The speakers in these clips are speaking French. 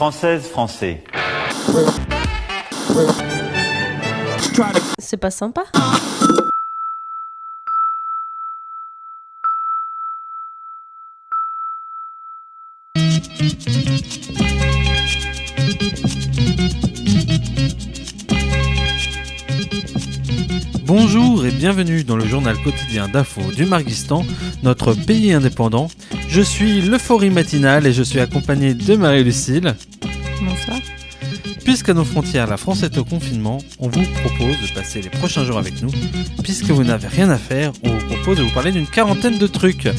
Française, français. C'est pas sympa. Bonjour et bienvenue dans le journal quotidien d'info du Marguistan, notre pays indépendant. Je suis l'euphorie matinale et je suis accompagné de Marie-Lucille. Bonsoir. Puisqu'à nos frontières la France est au confinement, on vous propose de passer les prochains jours avec nous. Puisque vous n'avez rien à faire, on vous propose de vous parler d'une quarantaine de trucs.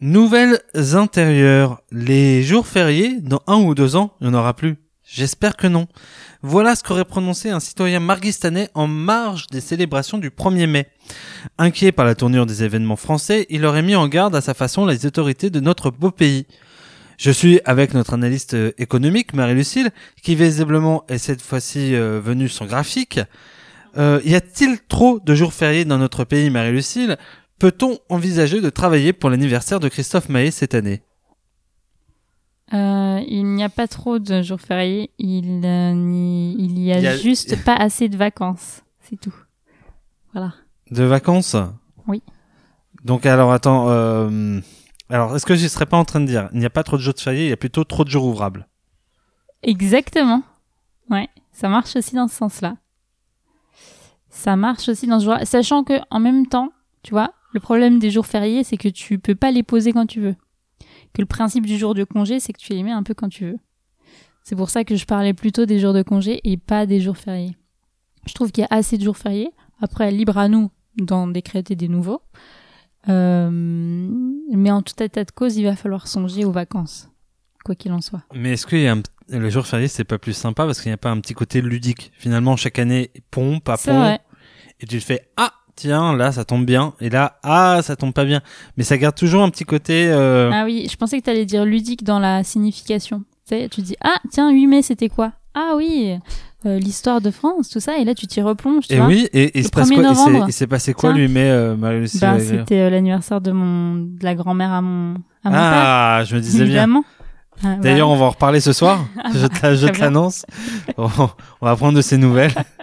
Nouvelles intérieures. Les jours fériés, dans un ou deux ans, il n'y en aura plus. J'espère que non. Voilà ce qu'aurait prononcé un citoyen marguistanais en marge des célébrations du 1er mai. Inquiet par la tournure des événements français, il aurait mis en garde à sa façon les autorités de notre beau pays. Je suis avec notre analyste euh, économique, Marie-Lucille, qui visiblement est cette fois-ci euh, venue sans graphique. Euh, y a-t-il trop de jours fériés dans notre pays, Marie-Lucille? Peut-on envisager de travailler pour l'anniversaire de Christophe Maé cette année? Euh, il n'y a pas trop de jours fériés. Il, euh, n'y- il y a, Il y a- juste pas assez de vacances. C'est tout. Voilà. De vacances Oui. Donc alors attends, euh, alors est-ce que je serais pas en train de dire, il n'y a pas trop de jours de fériés, il y a plutôt trop de jours ouvrables? Exactement. Ouais. Ça marche aussi dans ce sens-là. Ça marche aussi dans ce genre. Sachant que, en même temps, tu vois, le problème des jours fériés, c'est que tu peux pas les poser quand tu veux. Que le principe du jour de congé, c'est que tu les mets un peu quand tu veux. C'est pour ça que je parlais plutôt des jours de congé et pas des jours fériés. Je trouve qu'il y a assez de jours fériés. Après, libre à nous d'en décréter des nouveaux. Euh, mais en tout état de cause, il va falloir songer aux vacances. Quoi qu'il en soit. Mais est-ce qu'il y a un, le jour férié c'est pas plus sympa parce qu'il n'y a pas un petit côté ludique? Finalement chaque année, pas C'est pont, vrai. et tu te fais ah tiens là ça tombe bien et là ah ça tombe pas bien, mais ça garde toujours un petit côté. Euh... Ah oui, je pensais que tu allais dire ludique dans la signification. Tu sais, tu dis ah tiens 8 mai c'était quoi? Ah oui, euh, l'histoire de France, tout ça et là tu t'y replonges, tu et vois. oui, et, et il Le se passe 1er quoi Il s'est- novembre. Il s'est passé quoi Tiens. lui mais euh, Ben, c'était l'anniversaire de mon de la grand-mère à mon à mon père. Ah, je me disais bien. Évidemment. Ah, D'ailleurs, voilà. on va en reparler ce soir. je te, je te bien. l'annonce. on, on va prendre de ses nouvelles.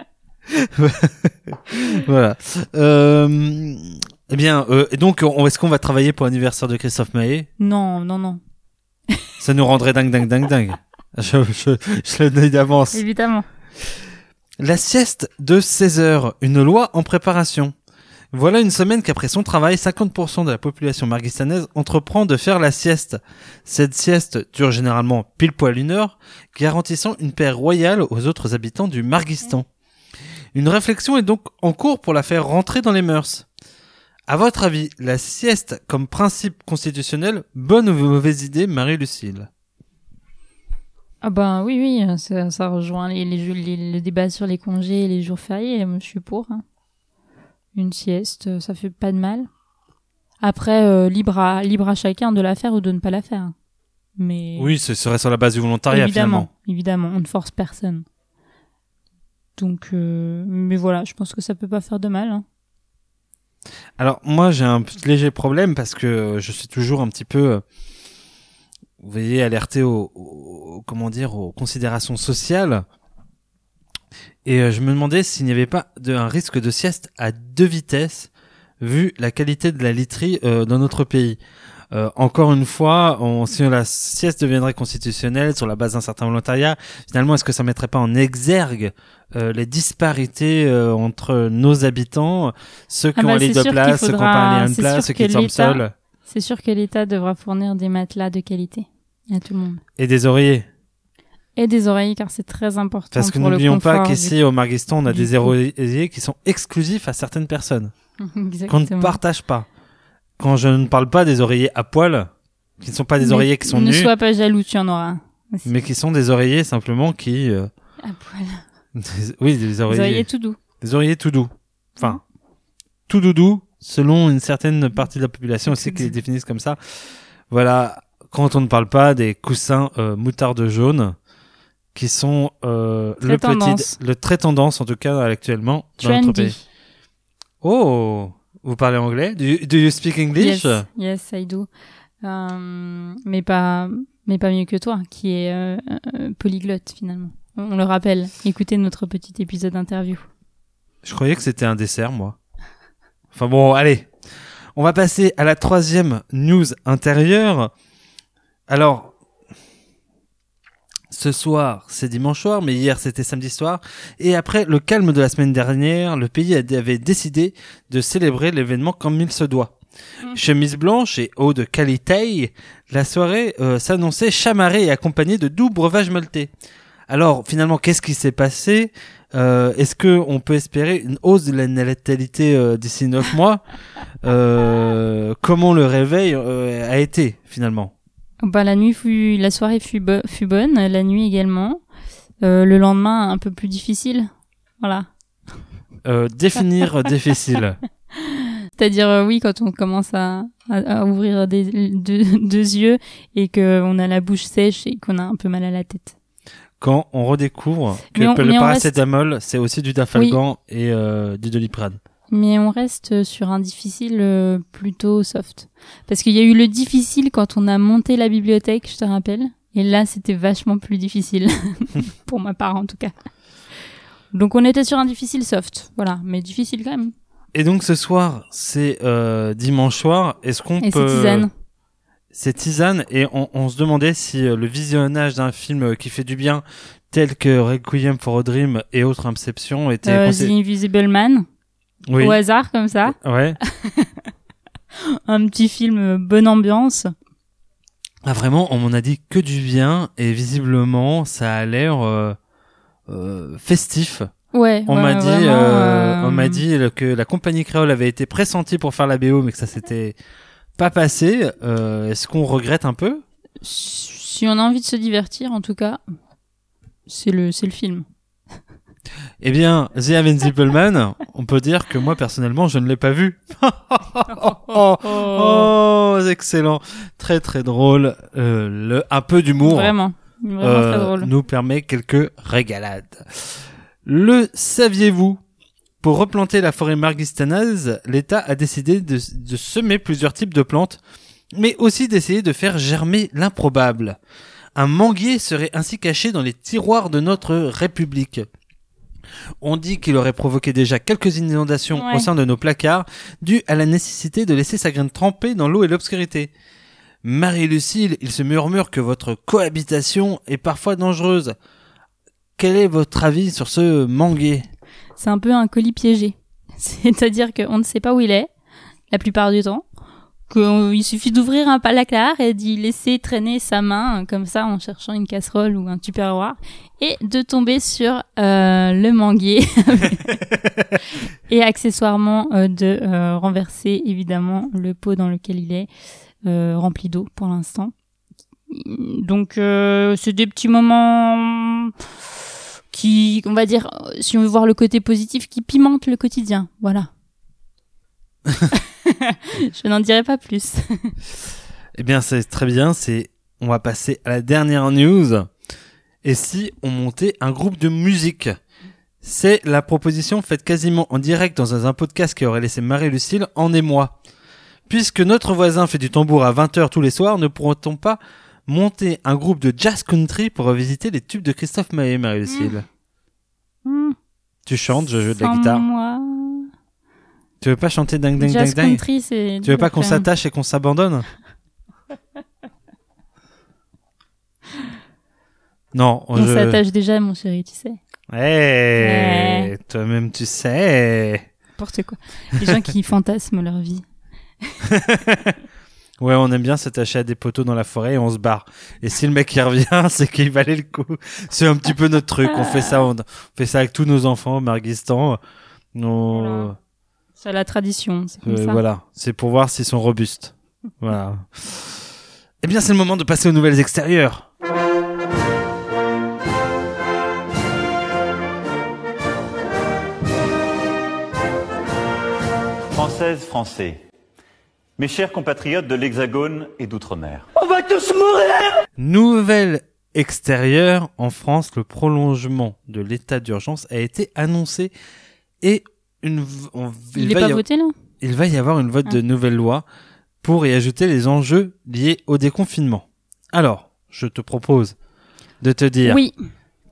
voilà. Euh, eh bien, euh, donc, on- est-ce qu'on va travailler pour l'anniversaire de Christophe Maé? Non, non, non. Ça nous rendrait dingue, dingue, dingue, dingue. Je, je, je le dis d'avance. Évidemment. La sieste de 16 heures, une loi en préparation. Voilà une semaine qu'après son travail, 50% de la population marguistanaise entreprend de faire la sieste. Cette sieste dure généralement pile poil une heure, garantissant une paix royale aux autres habitants du Marguistan. Une réflexion est donc en cours pour la faire rentrer dans les mœurs. À votre avis, la sieste comme principe constitutionnel, bonne ou mauvaise idée, Marie-Lucille? Ah ben oui, oui, ça, ça rejoint les, les, les- le débat sur les congés et les jours fériés. Moi, je suis pour. hein. Une sieste, ça fait pas de mal. Après, euh, libre, à, libre à chacun de la faire ou de ne pas la faire. Mais Oui, ce serait sur la base du volontariat évidemment, finalement. évidemment, on ne force personne. Donc, euh, mais voilà, je pense que ça peut pas faire de mal. hein. Alors moi j'ai un léger problème parce que je suis toujours un petit peu, euh, vous voyez, alerté aux, aux- comment dire, aux considérations sociales. Et euh, je me demandais s'il n'y avait pas de, un risque de sieste à deux vitesses vu la qualité de la literie euh, dans notre pays. Euh, encore une fois, on, si la sieste deviendrait constitutionnelle sur la base d'un certain volontariat, finalement, est-ce que ça mettrait pas en exergue euh, les disparités euh, entre nos habitants, ceux qui Ah ont bah, un lit c'est de sûr place, qu'il ceux qui n'ont faudra- pas un lit de c'est place, ceux qui dorment seuls, C'est sûr que l'État devra fournir des matelas de qualité à tout le monde. et des oreillers. Et des oreillers, car c'est très important Parce que n'oublions pas qu'ici au Marguistan, on a des oreillers qui sont exclusifs à certaines personnes, qu'on ne partage pas. Quand je ne parle pas des oreillers à poil, qui ne sont pas des Mais oreillers qui sont Ne nus, sois pas jaloux, tu en auras. aussi. mais qui sont des oreillers simplement qui... euh, À poil. oui, des Des oreillers, oreillers tout doux. des oreillers tout doux. Enfin, tout doudou, selon une certaine partie de la population aussi qui les définissent comme ça. Voilà, quand on ne parle pas des coussins euh, moutarde jaune, qui sont euh, Très le tendance. petit, le très tendance en tout cas actuellement dans notre pays. Oh, vous parlez anglais? Do you, do you speak English? Yes, yes, I do. Euh, mais pas, mais pas mieux que toi, qui est euh, euh, polyglotte finalement. On, on le rappelle. Écoutez notre petit épisode interview. Je croyais que c'était un dessert, moi. Enfin bon, allez. On va passer à la troisième news intérieure. Alors, ce soir, c'est dimanche soir, mais hier, c'était samedi soir. Et après le calme de la semaine dernière, le pays avait décidé de célébrer l'événement comme il se doit. Mm. Chemise blanche et eau de qualité, la soirée euh, s'annonçait chamarrée et accompagnée de doux breuvages maltais. Alors, finalement, qu'est-ce qui s'est passé? Euh, Est-ce que on peut espérer une hausse de la natalité euh, d'ici neuf mois? Euh, Comment le réveil a été finalement? Bah, la nuit fut, la soirée fut, bo- fut bonne, la nuit également. Euh, le lendemain, un peu plus difficile. Voilà. euh, Définir difficile. C'est-à-dire, euh, oui, quand on commence à, à, à ouvrir des, deux, deux yeux et qu'on a la bouche sèche et qu'on a un peu mal à la tête. Quand on redécouvre que on- le paracétamol, c'est aussi du dafalgan et du doliprane. Mais on reste sur un difficile euh, plutôt soft. Parce qu'il y a eu le difficile quand on a monté la bibliothèque, je te rappelle. Et là, c'était vachement plus difficile. Pour ma part, en tout cas. Donc on était sur un difficile soft. Voilà. Mais difficile quand même. Et donc ce soir, c'est euh, dimanche soir. Est-ce qu'on peut c'est tisane. C'est tisane et on, on se demandait si euh, le visionnage d'un film euh, qui fait du bien, tel que Requiem for a Dream et autres Inception, était Euh, The Invisible Man. Oui. Au hasard, comme ça. Ouais. Un petit film euh, bonne ambiance. Ah vraiment, on m'en a dit que du bien et visiblement, ça a l'air euh, euh, festif. Ouais. On ouais, m'a dit, euh, euh, on m'a dit que la compagnie créole avait été pressentie pour faire la BO, mais que ça s'était pas passé. Euh, Est-ce qu'on regrette un peu? Si on a envie de se divertir, en tout cas, c'est le, c'est le film. Eh bien, The Invincible Man, on peut dire que moi personnellement, je ne l'ai pas vu. oh, oh, c'est excellent, très très drôle. Euh, le un peu d'humour Vraiment. Vraiment euh, très drôle. nous permet quelques régalades. Le saviez-vous? Pour replanter la forêt margistanaise, l'État a décidé de, de semer plusieurs types de plantes, mais aussi d'essayer de faire germer l'improbable. Un manguier serait ainsi caché dans les tiroirs de notre République. On dit qu'il aurait provoqué déjà quelques inondations Ouais. au sein de nos placards, dues à la nécessité de laisser sa graine trempée dans l'eau et l'obscurité. Marie-Lucille, il se murmure que votre cohabitation est parfois dangereuse. Quel est votre avis sur ce manguier? C'est un peu un colis piégé. C'est-à-dire qu'on ne sait pas où il est, la plupart du temps. Qu'il suffit d'ouvrir un placard et d'y laisser traîner sa main, comme ça, en cherchant une casserole ou un tupperware, et de tomber sur euh, le manguier. et accessoirement euh, de euh, renverser, évidemment, le pot dans lequel il est, euh, rempli d'eau pour l'instant. Donc, euh, c'est des petits moments qui, on va dire, euh, si on veut voir le côté positif, qui pimente le quotidien. Voilà. Je n'en dirai pas plus. Eh bien, c'est très bien, c'est, on va passer à la dernière news. Et si on montait un groupe de musique? C'est la proposition faite quasiment en direct dans un podcast qui aurait laissé Marie-Lucille en émoi. Puisque notre voisin fait du tambour à 20h tous les soirs, ne pourrait-on pas monter un groupe de jazz country pour revisiter les tubes de Christophe Maé, Marie-Lucille? Hmm, Tu chantes, je joue de la guitare. moi. Tu veux pas chanter ding ding ding ding. Tu veux pas qu'on s'attache et qu'on s'abandonne Non, On je... s'attache déjà, mon chéri, tu sais. Hey, toi-même tu sais. N'importe quoi. Les gens qui fantasment leur vie. Ouais, on aime bien s'attacher à des poteaux dans la forêt et on se barre. Et si le mec il revient, c'est qu'il valait le coup. C'est un petit peu notre truc. On fait ça, on fait ça avec tous nos enfants au Marguistan. Nos... Voilà. C'est la tradition, c'est comme Euh, ça. voilà, c'est pour voir s'ils sont robustes. voilà. Eh bien, c'est le moment de passer aux nouvelles extérieures. Françaises, Français, mes chers compatriotes de l'Hexagone et d'Outre-mer. Nouvelle extérieure en France, le prolongement de l'état d'urgence a été annoncé et une, on- Il, va est pas y, voté là il va y avoir une vote Ah. de nouvelle loi pour y ajouter les enjeux liés au déconfinement. Alors, je te propose de te dire Oui,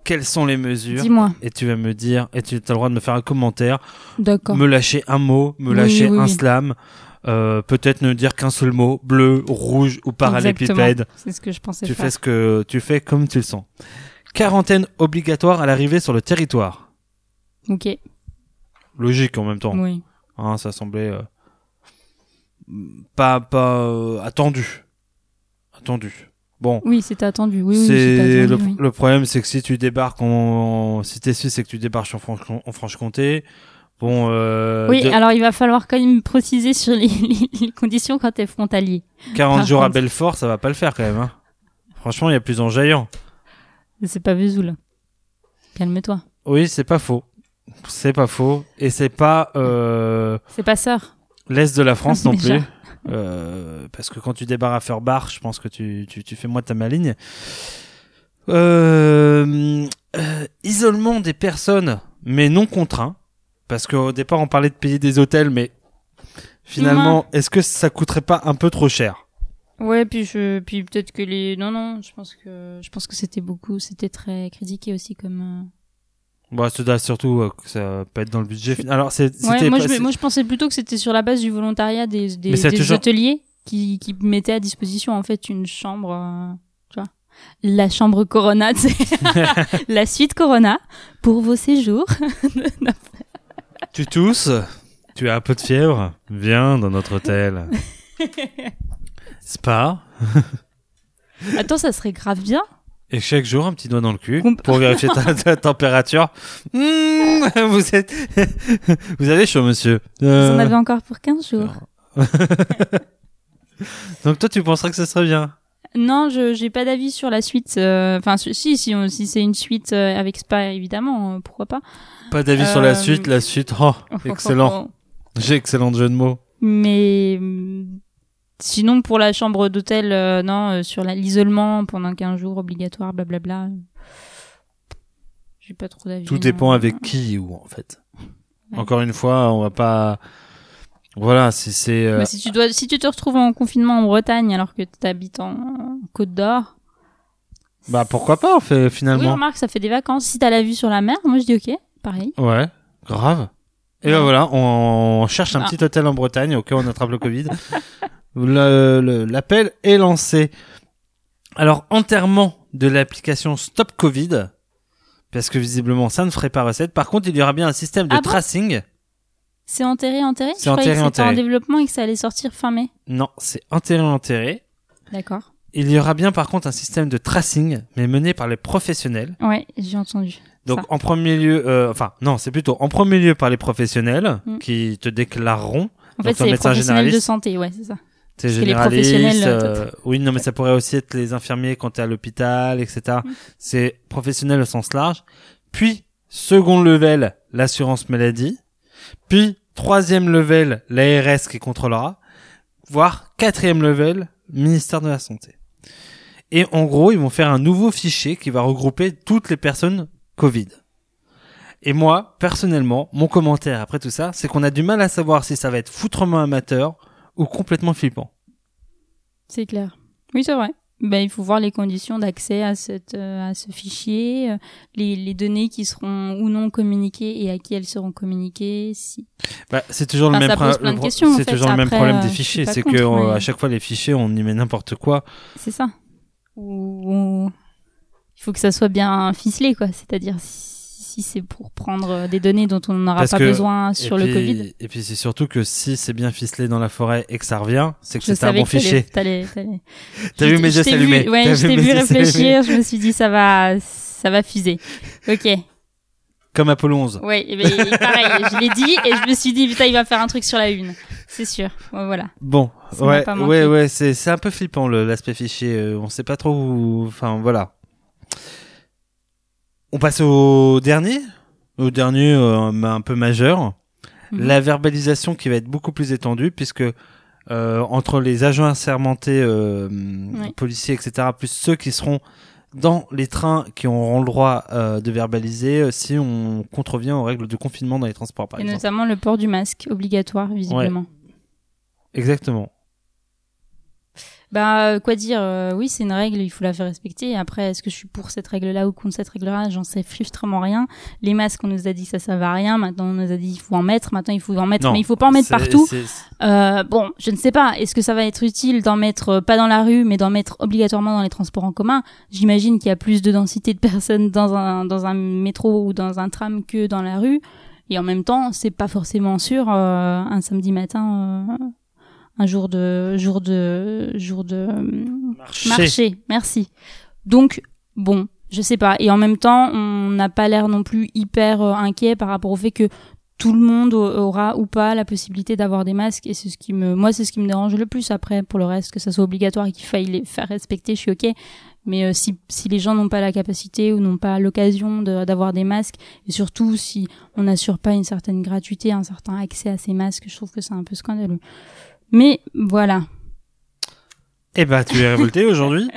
quelles sont les mesures dis-moi. et tu vas me dire et tu as le droit de me faire un commentaire, D'accord. me lâcher un mot, me Oui, lâcher oui, un slam, euh, peut-être ne dire qu'un seul mot, bleu, rouge ou parallépipède. C'est ce que je pensais Tu faire. fais ce que tu fais comme tu le sens. Quarantaine obligatoire à l'arrivée sur le territoire. Ok. Logique en même temps. Oui. Hein, ça semblait euh, pas pas euh, attendu. Attendu. Bon, Oui, c'était attendu. Oui, oui, c'est le, attendu. oui. le problème, c'est que si tu débarques en si t'es suisse et que tu débarques en, Franche- en Franche-Comté, bon. Euh, Oui, de- alors il va falloir quand même préciser sur les, les- conditions quand t'es frontalier. 40 par jours à Belfort, ça va pas le faire quand même. Hein. Franchement, il y a plus enjaillant. C'est pas Vesoul. Calme-toi. Oui, c'est pas faux. C'est pas faux. Et c'est pas euh, C'est pas sœur. l'est de la France non plus. Euh, parce que quand tu débarres à Ferbach, je pense que tu, tu, tu fais moi ta maligne. Euh, euh, isolement des personnes, mais non contraints. Parce qu'au départ, on parlait de payer des hôtels, mais finalement, est-ce que ça coûterait pas un peu trop cher? Ouais, puis je, puis peut-être que les, non, non, je pense que, je pense que c'était beaucoup, c'était très critiqué aussi comme. Bon, c'est surtout euh, que ça peut être dans le budget. Alors, c'est, Ouais, moi, pas- je, moi je pensais plutôt que c'était sur la base du volontariat des, des, des toujours- hôteliers qui, qui mettaient à disposition en fait une chambre, euh, tu vois, la chambre Corona, tu sais, la suite Corona pour vos séjours. Tu tousses, tu as un peu de fièvre, viens dans notre hôtel. Spa, Attends, ça serait grave bien. Et chaque jour un petit doigt dans le cul Comp- pour vérifier ta, ta température. Mmh, vous êtes, vous avez chaud, monsieur. Vous Euh, en avez encore pour 15 jours. Donc toi, tu penserais que ce serait bien? Non, je j'ai pas d'avis sur la suite. euh, Enfin, si, si, si c'est une suite euh, avec Spa, évidemment, euh, pourquoi pas. Pas d'avis sur la Euh, suite, la suite. Oh, excellent. J'ai excellent jeu de mots. Mais sinon, pour la chambre d'hôtel, euh, non, euh, sur l'isolement pendant 15 jours obligatoire, blablabla. euh, J'ai pas trop d'avis. Tout non. dépend avec qui ou en fait. Ouais. Encore une fois, on va pas. Voilà, si c'est. euh, Mais si tu dois, si tu te retrouves en confinement en Bretagne alors que tu habites en, Côte d'Or. Bah pourquoi pas, fait, Oui, finalement. remarque, ça fait des vacances. Si t'as la vue sur la mer, moi je dis ok, pareil. Ouais, grave. Et ben voilà, on cherche un Ah. petit hôtel en Bretagne au cas où on attrape le Covid. Le- le- L'appel est lancé. Alors, enterrement de l'application Stop Covid, parce que visiblement ça ne ferait pas recette. Par contre, il y aura bien un système de Ah bon tracing. C'est enterré, enterré? C'est enterré, que c'était en enterré. développement et que ça allait sortir fin mai. non, c'est enterré, enterré. D'accord. Il y aura bien par contre un système de tracing, mais mené par les professionnels. Ouais, j'ai entendu. Donc Ça. en premier lieu, euh, enfin non, c'est plutôt en premier lieu par les professionnels Mm. qui te déclareront. En fait, c'est un les professionnels de santé, ouais, c'est ça. Les généraliste. euh, oui, non, mais ça pourrait aussi être les infirmiers quand t'es à l'hôpital, etc. Mm. C'est professionnel au sens large. Puis second level, l'assurance maladie. Puis troisième level, l'ARS qui contrôlera. Voire quatrième level, ministère de la santé. Et en gros, ils vont faire un nouveau fichier qui va regrouper toutes les personnes Covid. Et moi, personnellement, mon commentaire après tout ça, c'est qu'on a du mal à savoir si ça va être foutrement amateur ou complètement flippant. C'est clair. Oui, c'est vrai. Ben, il faut voir les conditions d'accès à, cette, euh, à ce fichier, euh, les, les données qui seront ou non communiquées et à qui elles seront communiquées. Si... Bah, c'est toujours le même en fait. toujours le problème euh, des suis fichiers, c'est que mais- à chaque fois les fichiers on y met n'importe quoi. C'est ça. Ou il faut que ça soit bien ficelé, quoi. C'est-à-dire si, si c'est pour prendre euh, des données dont on n'aura pas que- besoin sur le Covid. Et puis c'est surtout que si c'est bien ficelé dans la forêt et que ça revient, c'est que c'est un bon que fichier. T'as vu mes yeux s'allumer. Ouais, je t'ai vu réfléchir. Je me suis dit ça va, ça va fuser. Ok. Comme Apollo 11. Ouais, et ben, et pareil, je l'ai dit et je me suis dit putain, il va faire un truc sur la une. C'est sûr. Voilà. Bon, Ça ouais, ouais, ouais, c'est c'est un peu flippant l'aspect fichier. euh, on sait pas trop où. Enfin voilà. On passe au dernier, au dernier euh, un peu majeur. Mhm. La verbalisation qui va être beaucoup plus étendue puisque euh, entre les agents assermentés, euh, policiers, etc., plus ceux qui seront dans les trains qui auront le droit euh, de verbaliser euh, si on contrevient aux règles de confinement dans les transports, par Et exemple. notamment le port du masque obligatoire, visiblement. Exactement. Bah, quoi dire euh, Oui, c'est une règle, il faut la faire respecter. Après, est-ce que je suis pour cette règle-là ou contre cette règle-là? J'en sais frustrement rien. Les masques, on nous a dit ça, ça va rien. Maintenant, on nous a dit il faut en mettre. Maintenant, il faut en mettre, Non, mais il faut pas en mettre partout. Euh, bon, je ne sais pas. Est-ce que ça va être utile d'en mettre euh, pas dans la rue, mais d'en mettre obligatoirement dans les transports en commun? J'imagine qu'il y a plus de densité de personnes dans un dans un métro ou dans un tram que dans la rue. Et en même temps, c'est pas forcément sûr euh, un samedi matin, euh, un jour de jour de jour de Marché. marché. Merci. Donc bon, je sais pas. Et en même temps, on n'a pas l'air non plus hyper euh, inquiet par rapport au fait que tout le monde au- aura ou pas la possibilité d'avoir des masques et c'est ce qui me moi c'est ce qui me dérange le plus après pour le reste que ça soit obligatoire et qu'il faille les faire respecter je suis ok mais euh, si si les gens n'ont pas la capacité ou n'ont pas l'occasion de- d'avoir des masques et surtout si on n'assure pas une certaine gratuité un certain accès à ces masques je trouve que c'est un peu scandaleux mais voilà Eh ben, tu es révolté aujourd'hui.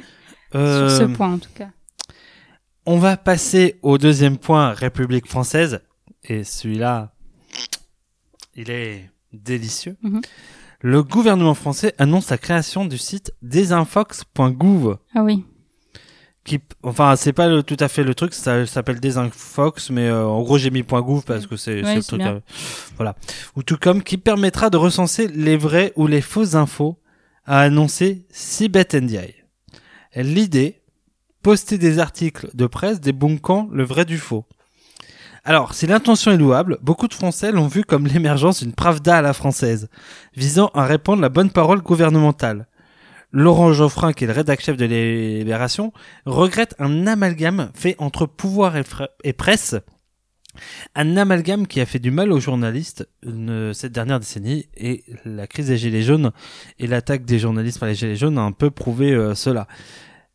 Euh, sur ce point en tout cas On va passer au deuxième point, République française. Et celui-là, il est délicieux. Mhm. Le gouvernement français annonce la création du site desinfox.gouv. ah oui Qui, enfin, c'est pas le- tout à fait le truc, ça s'appelle Desinfox, mais euh, en gros j'ai mis .gouv parce que c'est Ouais, le truc. euh, voilà. Ou tout comme qui permettra de recenser les vraies ou les fausses infos, a annoncé Sibeth L'idée, poster des articles de presse débunkant le vrai du faux. Alors, si l'intention est louable, beaucoup de Français l'ont vu comme l'émergence d'une pravda à la française, visant à répandre la bonne parole gouvernementale. Laurent Geoffrin, qui est le rédac-chef de Libération, regrette un amalgame fait entre pouvoir et, presse, un amalgame qui a fait du mal aux journalistes euh, cette dernière décennie, et la crise des Gilets jaunes et l'attaque des journalistes par les Gilets jaunes a un peu prouvé euh, cela.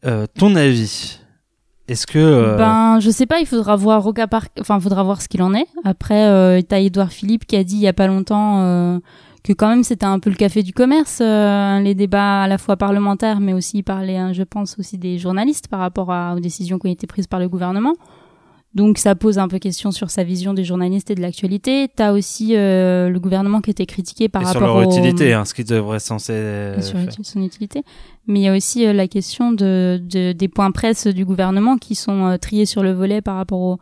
Euh, ton avis Est-ce que... euh, Ben, je sais pas, il faudra voir au cas par, enfin, faudra voir ce qu'il en est. Après, euh, t'as Edouard Philippe qui a dit il y a pas longtemps euh, que quand même c'était un peu le café du commerce, euh, les débats à la fois parlementaires, mais aussi par les, hein, je pense aussi des journalistes par rapport à, aux décisions qui ont été prises par le gouvernement. Donc ça pose un peu question sur sa vision des journalistes et de l'actualité. T'as aussi euh, le gouvernement qui était critiqué par et sur rapport leur au- utilité, hein, ce qui devrait censé euh, sur faire. son utilité. Mais il y a aussi euh, la question de, de- des points presse du gouvernement qui sont euh, triés sur le volet par rapport aux,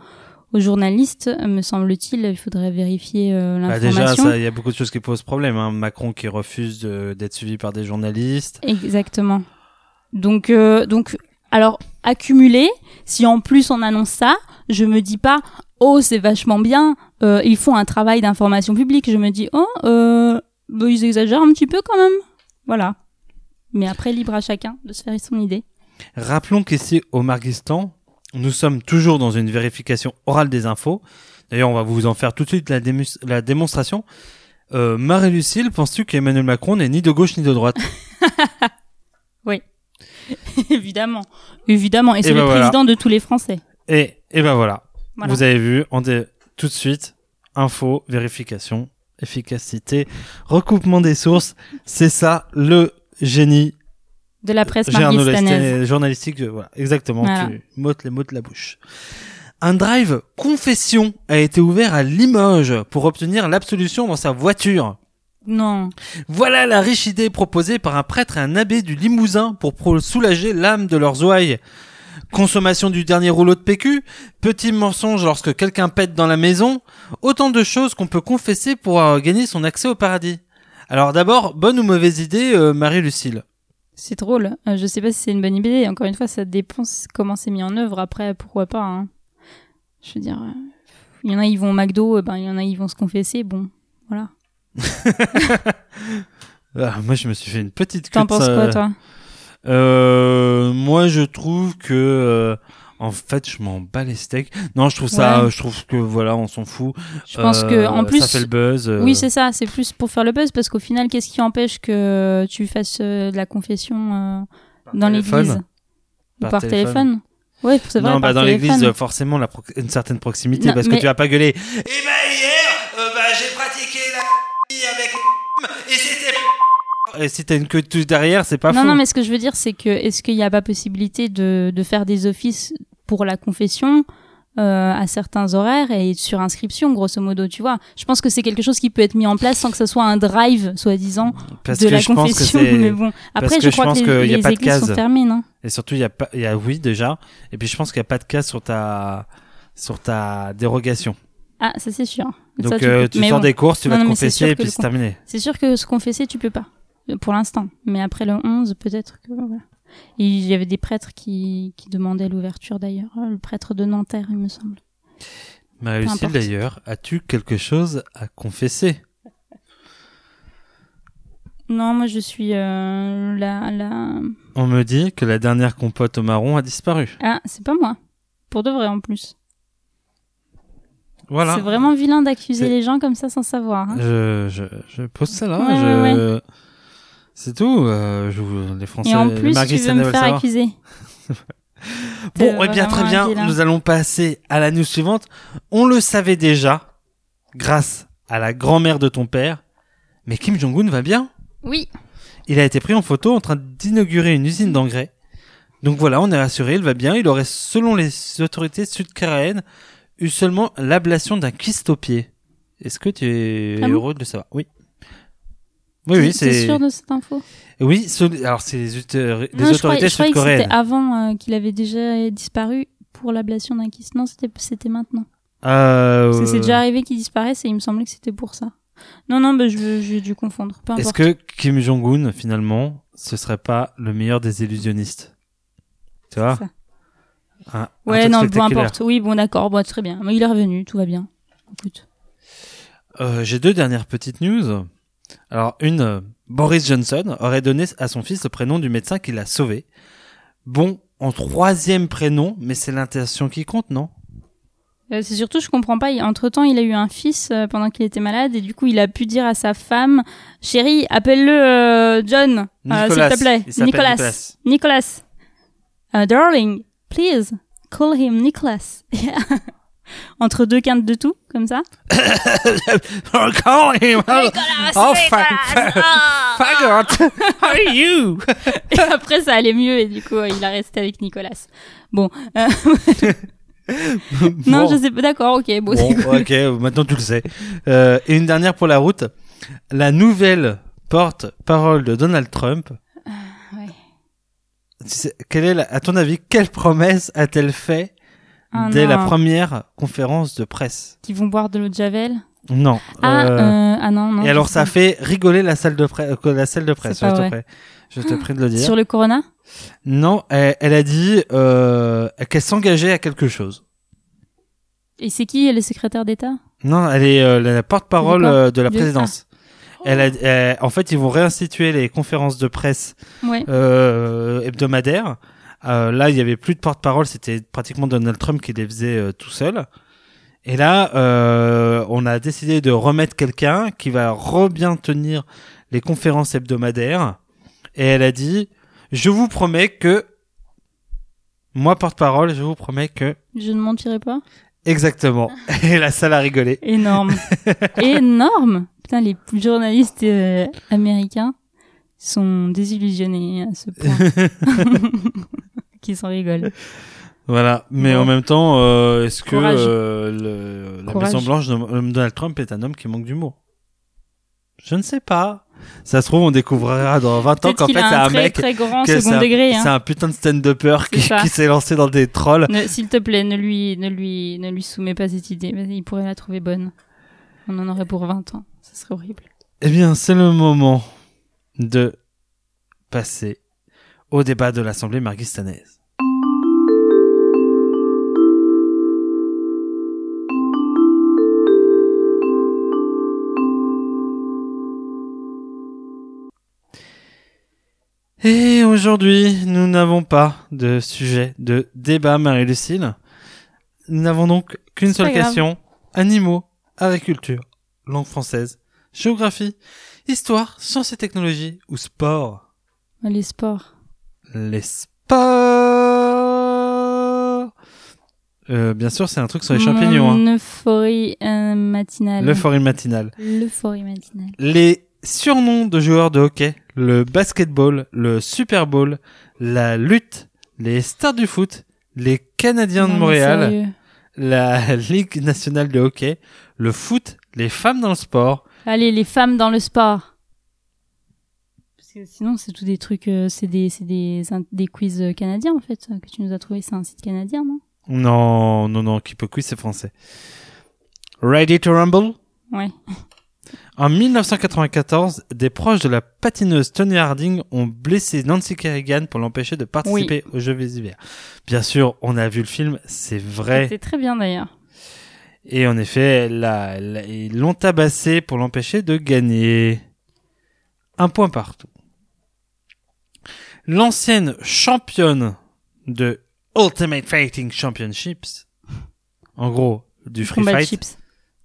aux journalistes, me semble-t-il. Il faudrait vérifier euh, Bah, déjà, l'information. il y a beaucoup de choses qui posent problème. Hein. Macron qui refuse d'être suivi par des journalistes. Exactement. Donc, euh, donc, alors, accumuler, si en plus on annonce ça, je me dis pas, oh, c'est vachement bien, euh, ils font un travail d'information publique. Je me dis, oh, euh, bah, ils exagèrent un petit peu quand même. Voilà. Mais après, libre à chacun de se faire son idée. Rappelons qu'ici, au Marguistan, nous sommes toujours dans une vérification orale des infos. D'ailleurs, on va vous en faire tout de suite la, démonstration. Euh, Marie-Lucille, penses-tu qu'Emmanuel Macron n'est ni de gauche ni de droite? Évidemment. Évidemment. Et c'est ben le voilà. président de tous les Français. Et, et ben voilà. Voilà. Vous avez vu, on dé- tout de suite, info, vérification, efficacité, recoupement des sources. C'est ça, le génie De la presse marguistanaise. journalistique. Voilà, exactement. Voilà. Tu m'ôtes les mots de la bouche. Un drive confession a été ouvert à Limoges pour obtenir l'absolution dans sa voiture. Non. Voilà la riche idée proposée par un prêtre et un abbé du Limousin pour soulager l'âme de leurs ouailles. Consommation du dernier rouleau de PQ, petit mensonge lorsque quelqu'un pète dans la maison, autant de choses qu'on peut confesser pour gagner son accès au paradis. Alors d'abord, bonne ou mauvaise idée, euh, Marie-Lucille C'est drôle. Euh, je sais pas si c'est une bonne idée. Encore une fois, ça dépend comment c'est mis en œuvre. Après, pourquoi pas. hein. Je veux dire, euh, il y en a, ils vont au McDo, euh, ben, il y en a, ils vont se confesser. Bon, voilà. Ah, Moi, je me suis fait une petite T'en penses quoi, toi? Euh, moi, je trouve que, en fait, je m'en bats les steaks. Non, je trouve ça, Ouais. je trouve que voilà, on s'en fout. Je pense Euh, que, en plus, ça fait le buzz. euh, oui, c'est ça. C'est plus pour faire le buzz parce qu'au final, qu'est-ce qui empêche que tu fasses euh, de la confession euh, dans l'église ou Par par téléphone. téléphone Ouais, c'est vrai. non, par bah dans l'église, euh, forcément, la pro- une certaine proximité, Non, parce que tu vas pas gueuler. Et ben hier, euh, bah, j'ai pratiqué la avec et c'était Et si t'as une queue de derrière, c'est pas non, fou. non, mais ce que je veux dire, c'est que est-ce qu'il n'y a pas possibilité de, de faire des offices pour la confession euh, à certains horaires et sur inscription, grosso modo, tu vois. Je pense que c'est quelque chose qui peut être mis en place sans que ce soit un drive, soi-disant, de que la que confession. Mais bon, après, que je je crois que qu'il les, y a les pas de églises sont case. fermées, non? Et surtout il y a pas il y a oui déjà et puis je pense qu'il y a pas de cas sur ta sur ta dérogation. Ah, ça c'est sûr. Ça, Donc tu euh, tu sors bon. des courses, tu Non, vas non, te confesser et que puis c'est terminé. C'est sûr que se confesser, tu peux pas. Pour l'instant. Mais après le 11, peut-être que, voilà. Et Il y avait des prêtres qui, qui demandaient l'ouverture d'ailleurs. Le prêtre de Nanterre, il me semble. Marie-Lucille d'ailleurs, as-tu quelque chose à confesser? Non, moi je suis euh, la, la... On me dit que la dernière compote au marron a disparu. Ah, c'est pas moi. Pour de vrai en plus. Voilà. C'est vraiment vilain d'accuser les gens comme ça sans savoir. hein. Je, je, je pose ça là. Ouais, je... ouais, C'est tout. euh, je vous- les Français, Et en plus, tu veux me faire accuser. Bon, eh bien, très bien. Nous allons passer à la news suivante. On le savait déjà, grâce à la grand-mère de ton père. Mais Kim Jong-un va bien. Oui. Il a été pris en photo en train d'inaugurer une usine d'engrais. Donc voilà, on est rassuré, il va bien. Il aurait, selon les autorités sud-coréennes, eu seulement l'ablation d'un kyste au pied. Est-ce que tu es Ah bon heureux de le savoir? Oui. Oui, oui, c'est. sûr de cette info? Oui, ce- alors c'est les, autori- les Non, autorités sud-coréennes. c'était avant euh, qu'il avait déjà disparu pour l'ablation d'un kyste. Non, c'était c'était maintenant. Euh, Parce que c'est déjà arrivé qu'il disparaisse et il me semblait que c'était pour ça. Non, non, bah, je j'ai dû confondre. Est-ce que Kim Jong-un, finalement, ce serait pas le meilleur des illusionnistes? Tu vois? Un- Ouais, non, peu importe. Oui, bon, d'accord, bon, très bien. Mais il est revenu, tout va bien. Écoute. Euh, J'ai deux dernières petites news. Alors, une, euh, Boris Johnson aurait donné à son fils le prénom du médecin qui l'a sauvé. Bon, en troisième prénom, mais c'est l'intention qui compte, non? Euh, c'est surtout, je comprends pas. Entre temps, il a eu un fils euh, pendant qu'il était malade et du coup, il a pu dire à sa femme, chérie, appelle-le John, s'il Nicolas. te plaît, Nicolas, Nicolas. Nicolas, Uh, darling, please call him Nicholas. Entre deux quintes de tout, comme ça. Call him. Oh, fuck. Faggot. How are you? Et après, ça allait mieux et du coup, euh, il a resté avec Nicolas. Bon, euh, non, Bon. je sais pas. D'accord, ok. Bon, c'est Bon, cool. ok, maintenant tu le sais. Euh, et une dernière pour la route. La nouvelle porte-parole de Donald Trump. ouais. Tu sais, Quelle est la- à ton avis, quelle promesse a-t-elle fait Ah, dès la première conférence de presse Qui vont boire de l'eau de javel. Non. Ah, euh, euh, ah non, non. et alors ça fait rigoler la salle de presse, la salle de presse. Je te prie. Je te prie de le dire. Sur le Corona Non, elle, elle a dit euh, qu'elle s'engageait à quelque chose. Et c'est qui le secrétaire d'État? Non, elle est euh, la porte-parole De euh, la De- présidence. Elle a, elle- en fait, ils vont réinstituer les conférences de presse Ouais. euh, hebdomadaires. Euh, là, il y avait plus de porte-parole, c'était pratiquement Donald Trump qui les faisait euh, tout seul. Et là, euh, on a décidé de remettre quelqu'un qui va re-bien tenir les conférences hebdomadaires. Et elle a dit, je vous promets que, moi porte-parole, je vous promets que, Je ne mentirai pas? exactement. Et la salle a rigolé. Énorme. Énorme. Putain, les journalistes euh, américains sont désillusionnés à ce point. Qu'ils s'en rigolent. Voilà, mais Bon. en même temps, euh, est-ce que euh, le, la. Maison Blanche de euh, Donald Trump est un homme qui manque d'humour? Je ne sais pas. Ça se trouve, on découvrira dans 20 ans qu'en fait, qu'il c'est un un très mec, très grand que second c'est un- degré. c'est Hein. un putain de stand-upper qui, qui s'est lancé dans des trolls. S'il te plaît, ne lui, ne lui, ne lui soumets pas cette idée. Il pourrait la trouver bonne. On en aurait pour 20 ans. Ce serait horrible. Eh bien, c'est le moment de passer au débat de l'Assemblée marguistanaise. Et aujourd'hui, nous n'avons pas de sujet de débat, Marie-Lucille. Nous n'avons donc qu'une seule question. Animaux, agriculture, langue française, géographie, histoire, sciences et technologies ou sport. Les sports. Les sports euh, Bien sûr, c'est un truc sur les champignons. Hein. Euphorie euh, matinale. L'euphorie matinale. L'euphorie matinale. Les surnoms de joueurs de hockey, le basketball, le Super Bowl, la lutte, les stars du foot, les Canadiens de Non, Montréal, la Ligue nationale de hockey, le foot, les femmes dans le sport. Allez, les femmes dans le sport. Sinon, c'est tout des trucs, euh, c'est des, c'est des, des quiz euh, canadiens en fait euh, que tu nous as trouvé. C'est un site canadien, non? Non, non, non, Keep Quiz, c'est français. Ready to Rumble? Ouais. En 1994, des proches de la patineuse Tony Harding ont blessé Nancy Kerrigan pour l'empêcher de participer aux Jeux d'hiver. Bien sûr, on a vu le film, c'est vrai. C'est très bien d'ailleurs. Et en effet, là, là, ils l'ont tabassé pour l'empêcher de gagner. Un point partout. L'ancienne championne de Ultimate Fighting Championships, en gros, du free Combat fight, chips.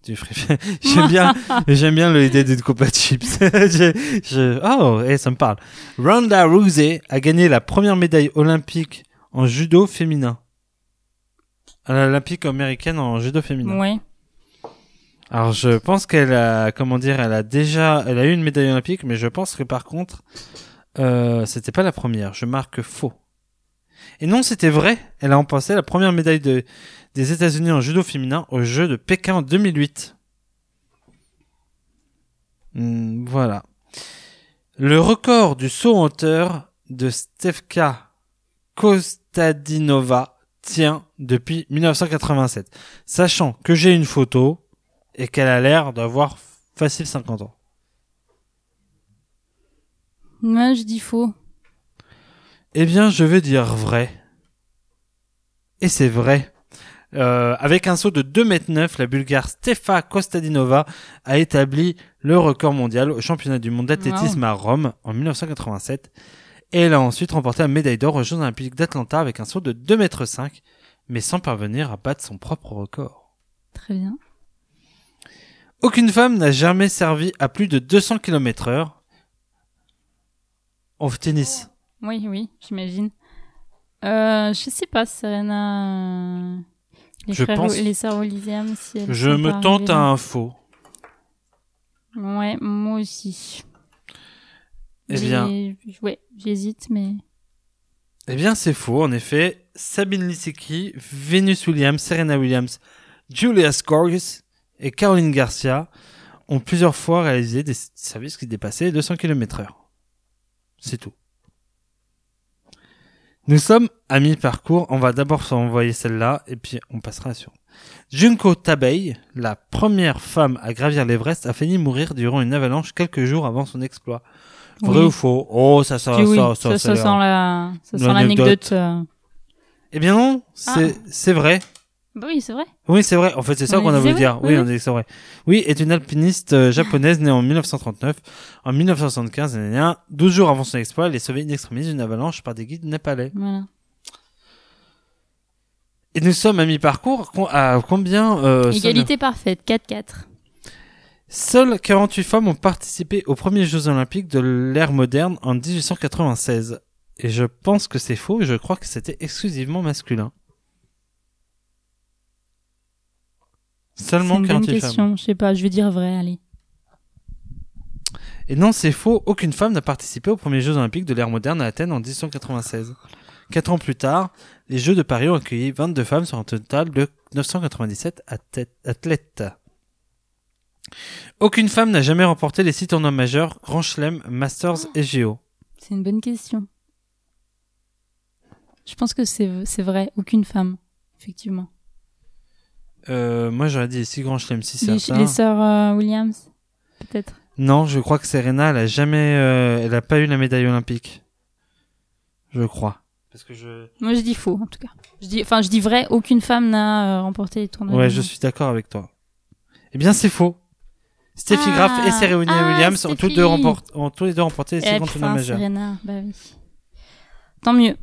du free fight. j'aime bien, j'aime bien l'idée d'une combat de chips. je, je- oh, eh, ça me parle. Ronda Rousey a gagné la première médaille olympique en judo féminin. À l'Olympique américaine en judo féminin. Ouais. Alors je pense qu'elle a, comment dire, elle a déjà, elle a eu une médaille olympique, mais je pense que par contre, euh, c'était pas la première. Je marque faux. Et non, c'était vrai. Elle a remporté la première médaille de, des États-Unis en judo féminin aux Jeux de Pékin en 2008. Hmm, voilà. Le record du saut en hauteur de Stefka Kostadinova tient depuis 1987. Sachant que j'ai une photo et qu'elle a l'air d'avoir facile 50 ans. Moi, je dis faux. Eh bien, je vais dire vrai. Et c'est vrai. Euh, avec un saut de 2 mètres 9, la Bulgare Stefa Kostadinova a établi le record mondial au championnat du monde d'athlétisme à Rome en 1987. Et elle a ensuite remporté la médaille d'or aux Jeux Olympiques d'Atlanta avec un saut de 2 mètres 5, mais sans parvenir à battre son propre record. Très bien. Aucune femme n'a jamais servi à plus de 200 km heure au tennis. Oui, oui, j'imagine. Euh, je sais pas, Serena. euh, Les Je frères, pense- les sœurs Williams, si elles Je me tente à un faux. Ouais, moi aussi. Eh bien, Ouais, j'hésite, mais. eh bien, c'est faux. En effet, Sabine Lisicki, Venus Williams, Serena Williams, Julia Scorgis et Caroline Garcia ont plusieurs fois réalisé des services qui dépassaient les 200 km heure. C'est tout. Nous sommes à mi-parcours. On va d'abord s'envoyer celle-là et puis on passera suivante. Junko Tabei, la première femme à gravir l'Everest, a failli mourir durant une avalanche quelques jours avant son exploit. Vrai Oui. ou faux? Oh, ça, ça, Puis oui, ça, ça, ça, ça ça, sent la, ça sent L'anecdote. euh. Eh bien non, c'est c'est vrai. Bah oui, c'est vrai. Oui, c'est vrai. En fait, c'est ça On qu'on a voulu dire. Oui, oui, on dit que c'est vrai. Oui, est une alpiniste euh, japonaise née en 1939. En 1975, elle est née 12 jours avant son exploit, elle est sauvée in extremis d'une avalanche par des guides népalais. Voilà. Et nous sommes à mi-parcours. À combien euh, Égalité parfaite, 4-4. Seules, seules 48 femmes ont participé aux premiers Jeux Olympiques de l'ère moderne en 1896. Et je pense que c'est faux. Je crois que c'était exclusivement masculin. Seulement une bonne 48 femmes. question. Je sais pas, je vais dire vrai, allez. Et non, c'est faux. Aucune femme n'a participé aux premiers Jeux Olympiques de l'ère moderne à Athènes en 1896. Quatre ans plus tard, les Jeux de Paris ont accueilli 22 femmes sur un total de 997 athè- athlètes. Aucune femme n'a jamais remporté les six tournois majeurs, Grand Chelem, Masters et Géo. C'est une bonne question. Je pense que c'est vrai, aucune femme, effectivement. Euh, moi j'aurais dit six Grand Chelem, si Les, certain. les sœurs euh, Williams, peut-être. Non, je crois que Serena, elle a jamais, euh, elle a pas eu la médaille olympique. Je crois. Parce que je... Moi, je dis faux, en tout cas. Je dis, enfin, je dis vrai, aucune femme n'a euh, remporté les tournois. Ouais, je suis d'accord avec toi. Eh bien, c'est faux. Steffi Ah, Graf et Serena ah, Williams ont, toutes deux remporté, ont tous les deux remporté les Eh, six grands tournois majeurs. Serena, bah oui. Tant mieux.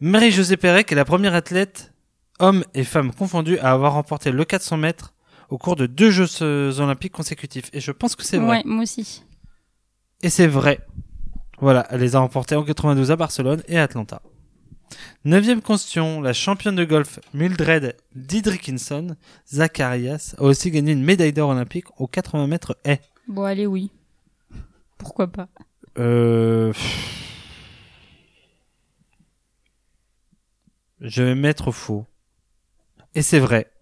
Marie-Josée Pérec est la première athlète, homme et femme confondus, à avoir remporté le 400 mètres au cours de deux Jeux olympiques consécutifs. Et je pense que c'est vrai. Ouais, moi aussi. Et c'est vrai. Voilà, elle les a remportés en 92 à Barcelone et à Atlanta. Neuvième question, la championne de golf Mildred Didrikson Zacharias a aussi gagné une médaille d'or olympique aux 80 mètres haies. Bon, allez, oui. Pourquoi pas? Euh... Je vais mettre faux. Et c'est vrai.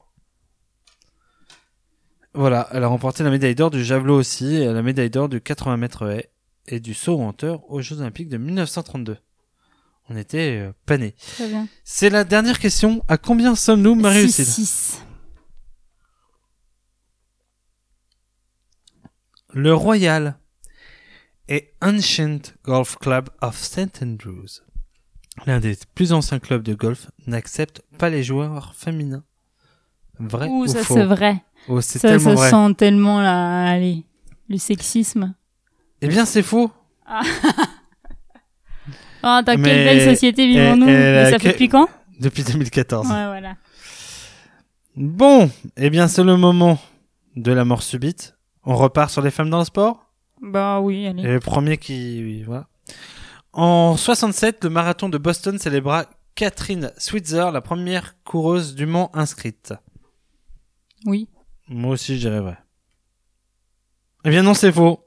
Voilà, elle a remporté la médaille d'or du javelot aussi, et la médaille d'or du 80 mètres haies et du saut en hauteur aux Jeux Olympiques de 1932. On était euh, pas nés. Très bien. C'est la dernière question. À combien sommes-nous, Marie-Lucille 6 Le Royal et Ancient Golf Club of St. Andrews, l'un des plus anciens clubs de golf, n'accepte pas les joueurs féminins. Vrai Ouh, ou ça faux c'est vrai. Oh, c'est Ça, tellement ça vrai. sent tellement la, allez, le sexisme. Eh bien, c'est faux. Oh, dans quelle belle société vivons-nous elle- elle Mais a Ça que- fait depuis quand Depuis 2014. Ouais, voilà. Bon, eh bien, c'est le moment de la mort subite. On repart sur les femmes dans le sport? Bah oui, allez. Et le premier qui, oui, voilà. En 67, le marathon de Boston célébra Catherine Switzer, la première coureuse du Mans inscrite. Oui. Moi aussi, je dirais vrai. Eh bien non, c'est faux.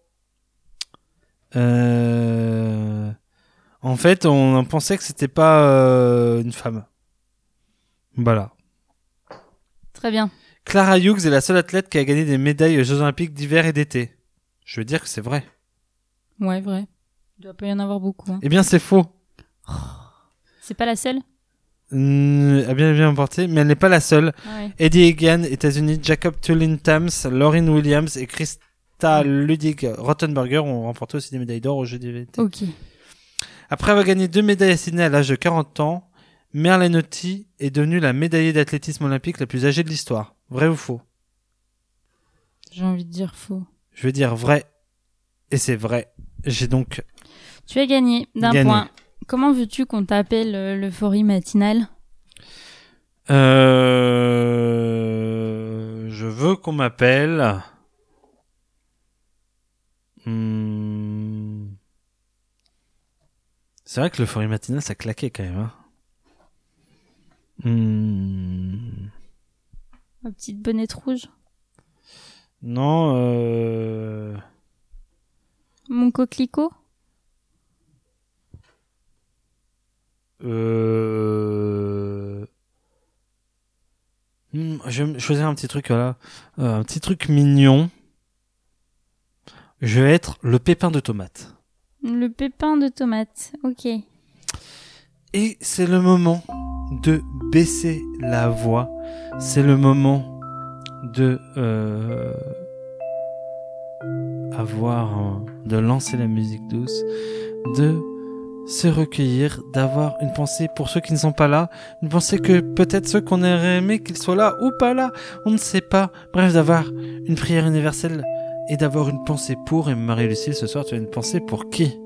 Euh... En fait, on pensait que c'était pas euh, une femme. Voilà. Très bien. Clara Hughes est la seule athlète qui a gagné des médailles aux Jeux Olympiques d'hiver et d'été. Je veux dire que c'est vrai. Ouais, vrai. Il doit pas y en avoir beaucoup. hein. Eh bien, c'est faux. C'est pas la seule? Hum, a bien bien porté, mais elle n'est pas la seule. Ah ouais. Eddie Egan, États-Unis, Jacob Tullin Tams, Lauren Williams et Krista Ludig Rottenberger ont remporté aussi des médailles d'or aux Jeux d'été. Ok. Après avoir gagné deux médailles à Sydney à l'âge de 40 ans, Merlenotti est devenue la médaillée d'athlétisme olympique la plus âgée de l'histoire. Vrai ou faux? J'ai envie de dire faux. Je vais dire vrai. Et c'est vrai. J'ai donc Tu as gagné d'un Gagné. point. Comment veux-tu qu'on t'appelle euh, l'euphorie matinale? Euh... Je veux qu'on m'appelle. Hmm. C'est vrai que l'euphorie matinale, ça claquait quand même. Hein. Hmm. Ma petite bonnette rouge Non, euh... Mon coquelicot? Euh... hmm, Je vais choisir un petit truc, voilà. Euh, un petit truc mignon. Je vais être le pépin de tomate. Le pépin de tomate. Ok. Et c'est le moment de baisser la voix. C'est le moment de euh, avoir de lancer la musique douce, de se recueillir, d'avoir une pensée pour ceux qui ne sont pas là, une pensée que peut-être ceux qu'on aurait aimé qu'ils soient là ou pas là, on ne sait pas. Bref, d'avoir une prière universelle et d'avoir une pensée pour. Et Marie-Lucille, ce soir, tu as une pensée pour qui?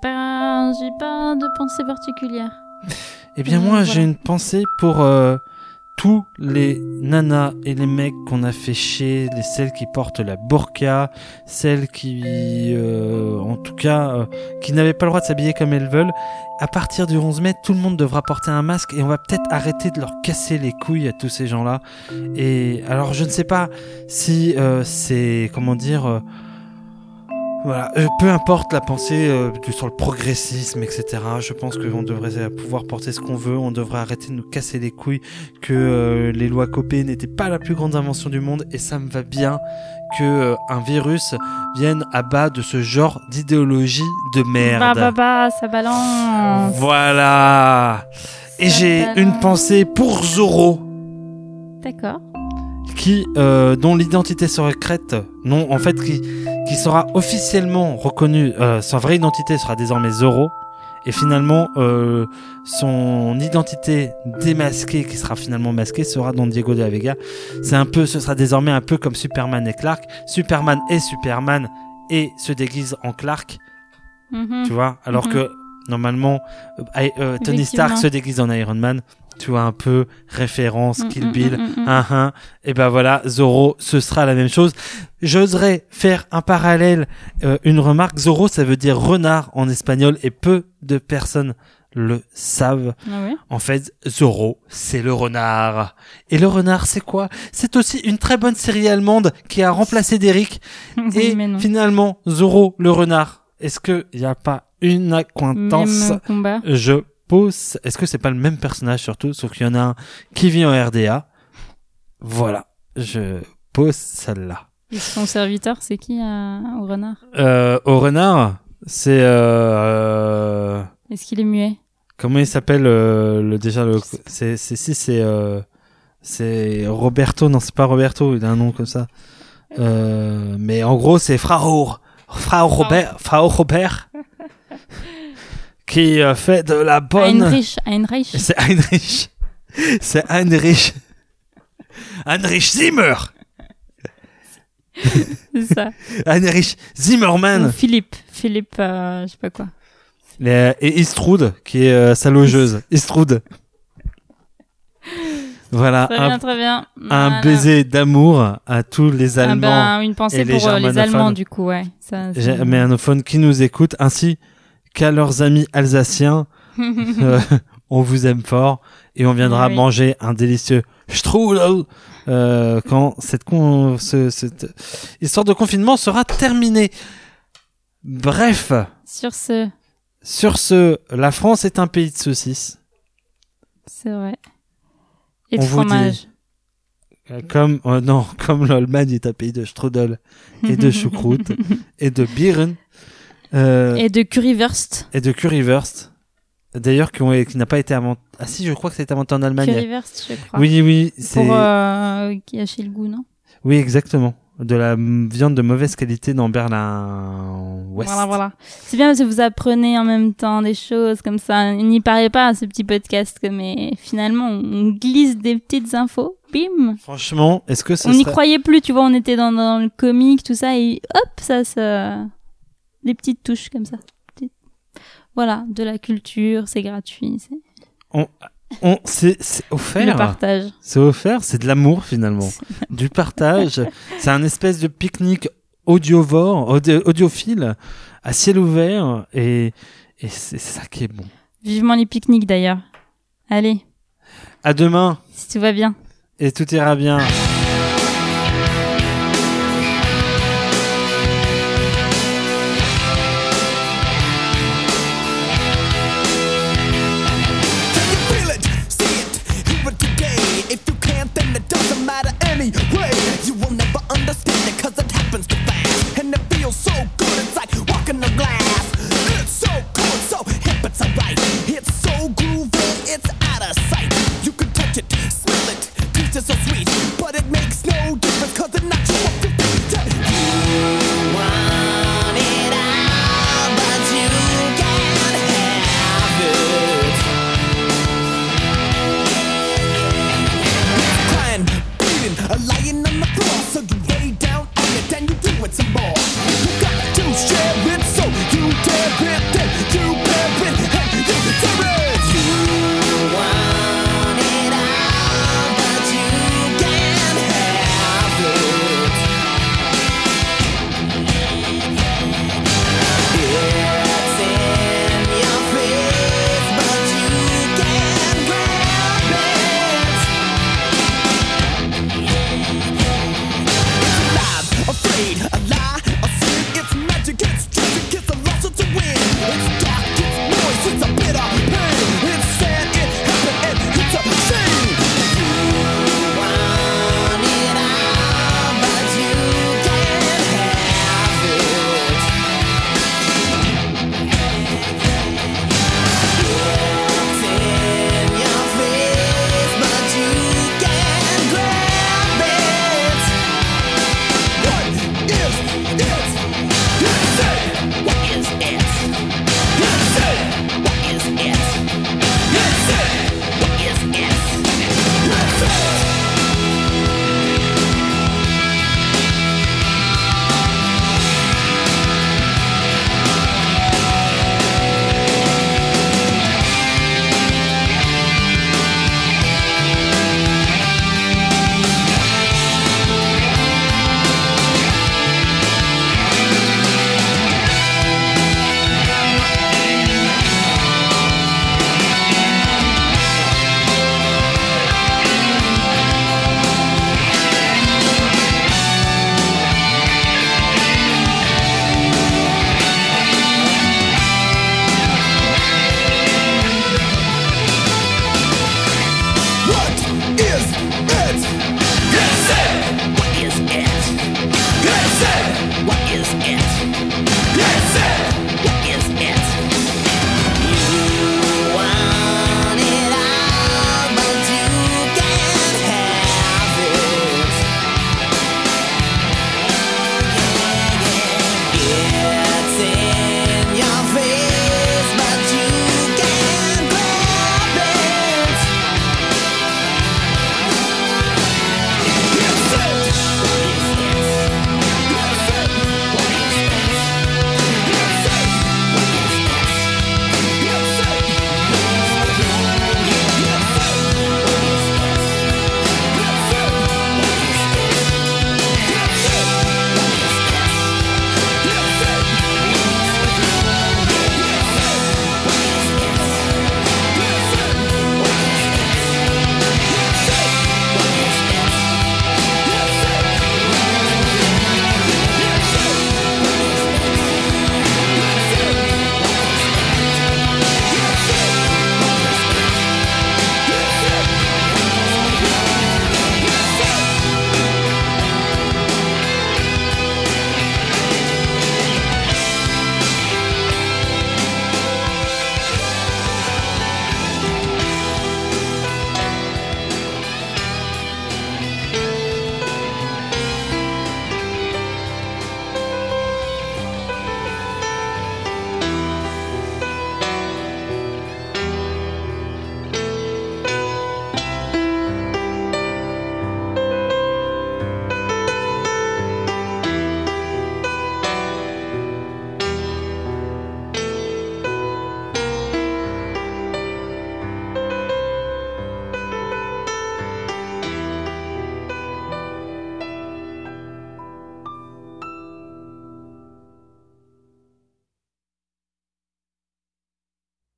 Pas, j'ai pas de pensée particulière. Eh bien moi voilà. j'ai une pensée pour euh, tous les nanas et les mecs qu'on a fait chier, les celles qui portent la burqa, celles qui, euh, en tout cas, euh, qui n'avaient pas le droit de s'habiller comme elles veulent. À partir du 11 mai, tout le monde devra porter un masque et on va peut-être arrêter de leur casser les couilles à tous ces gens-là. Et alors je ne sais pas si euh, c'est, comment dire... voilà, euh, peu importe la pensée euh, sur le progressisme, etc. Je pense qu'on devrait pouvoir porter ce qu'on veut, on devrait arrêter de nous casser les couilles, que euh, les lois copées n'étaient pas la plus grande invention du monde, et ça me va bien que euh, un virus vienne à bas de ce genre d'idéologie de merde. Bah, bah, bah, ça balance. Voilà. Et j'ai une pensée pour Zoro D'accord. Qui euh, dont l'identité secrète non en fait qui qui sera officiellement reconnue euh, sa vraie identité sera désormais Zoro et finalement euh, son identité démasquée qui sera finalement masquée sera Don Diego de la Vega c'est un peu ce sera désormais un peu comme Superman et Clark Superman est Superman et se déguise en Clark Mhm. tu vois? Alors Mhm. que normalement euh, euh, Tony. Stark se déguise en Iron Man tu vois un peu référence Mm, Kill mm, Bill mm. Hein, hein. Et ben voilà, Zoro, ce sera la même chose. J'oserais faire un parallèle, euh, une remarque. Zoro, ça veut dire renard en espagnol et peu de personnes le savent. Ah En fait, Zoro, c'est le renard. Et le renard, c'est quoi? C'est aussi une très bonne série allemande qui a remplacé Derrick. Et finalement, Zoro, le renard. Est-ce qu'il n'y a pas une accointance. Je Est-ce que c'est pas le même personnage surtout, sauf qu'il y en a un qui vit en RDA. Voilà, je pose celle-là. Et son serviteur, c'est qui euh, au renard? Euh, au renard, c'est euh, Est-ce qu'il est muet? comment il s'appelle le déjà le c'est c'est si c'est c'est Roberto non c'est pas Roberto il a un nom comme ça. Mais en gros c'est Frau Frau Robert Frau Robert qui euh, fait de la bonne Heinrich, Heinrich. c'est Heinrich c'est Heinrich Heinrich Zimmer C'est ça. Heinrich Zimmerman Ou Philippe, Philippe, euh, je sais pas quoi. Les- et Istrude qui est euh, sa logeuse Istrude voilà Très un bien, très bien. un Voilà. baiser d'amour à tous les Ah Allemands ben, une pensée et les pour euh, les, germanophones. Allemands, du coup, ouais. Ça, c'est- germanophones qui nous écoutent, ainsi qu'à leurs amis alsaciens. Euh, on vous aime fort et on viendra Oui. manger un délicieux strudel euh, quand cette, con- ce- cette histoire de confinement sera terminée. Bref, Sur ce, sur ce, la France est un pays de saucisses. c'est vrai. Et de On vous dit- fromage. Euh, Comme euh, non, comme l'Allemagne est un pays de strudel et de choucroute et de Bieren euh, Et de currywurst. et de currywurst. D'ailleurs, qui, n'a pas été inventé. Ah si, je crois que ça a été inventé en Allemagne. Currywurst, je crois. Oui, oui, c'est. Pour euh, qui a chez le goût, non? Oui, exactement. De la viande de mauvaise qualité dans Berlin Ouest. Voilà, voilà. C'est bien parce que vous apprenez en même temps des choses comme ça. Il n'y paraît pas à ce petit podcast, mais finalement, on glisse des petites infos. Bim Franchement, est-ce que ce On n'y serait... croyait plus, tu vois, on était dans, dans le comique, tout ça, et hop, ça, ça... Des petites touches comme ça. Voilà, de la culture, c'est gratuit, c'est On... C'est c'est le offert. partage. C'est offert, c'est de l'amour finalement. du partage. c'est un espèce de pique-nique audiovore, audio- audiophile, à ciel ouvert, et, et c'est ça qui est bon. Vivement les pique-niques d'ailleurs. Allez, À demain, si tout va bien. et tout ira bien.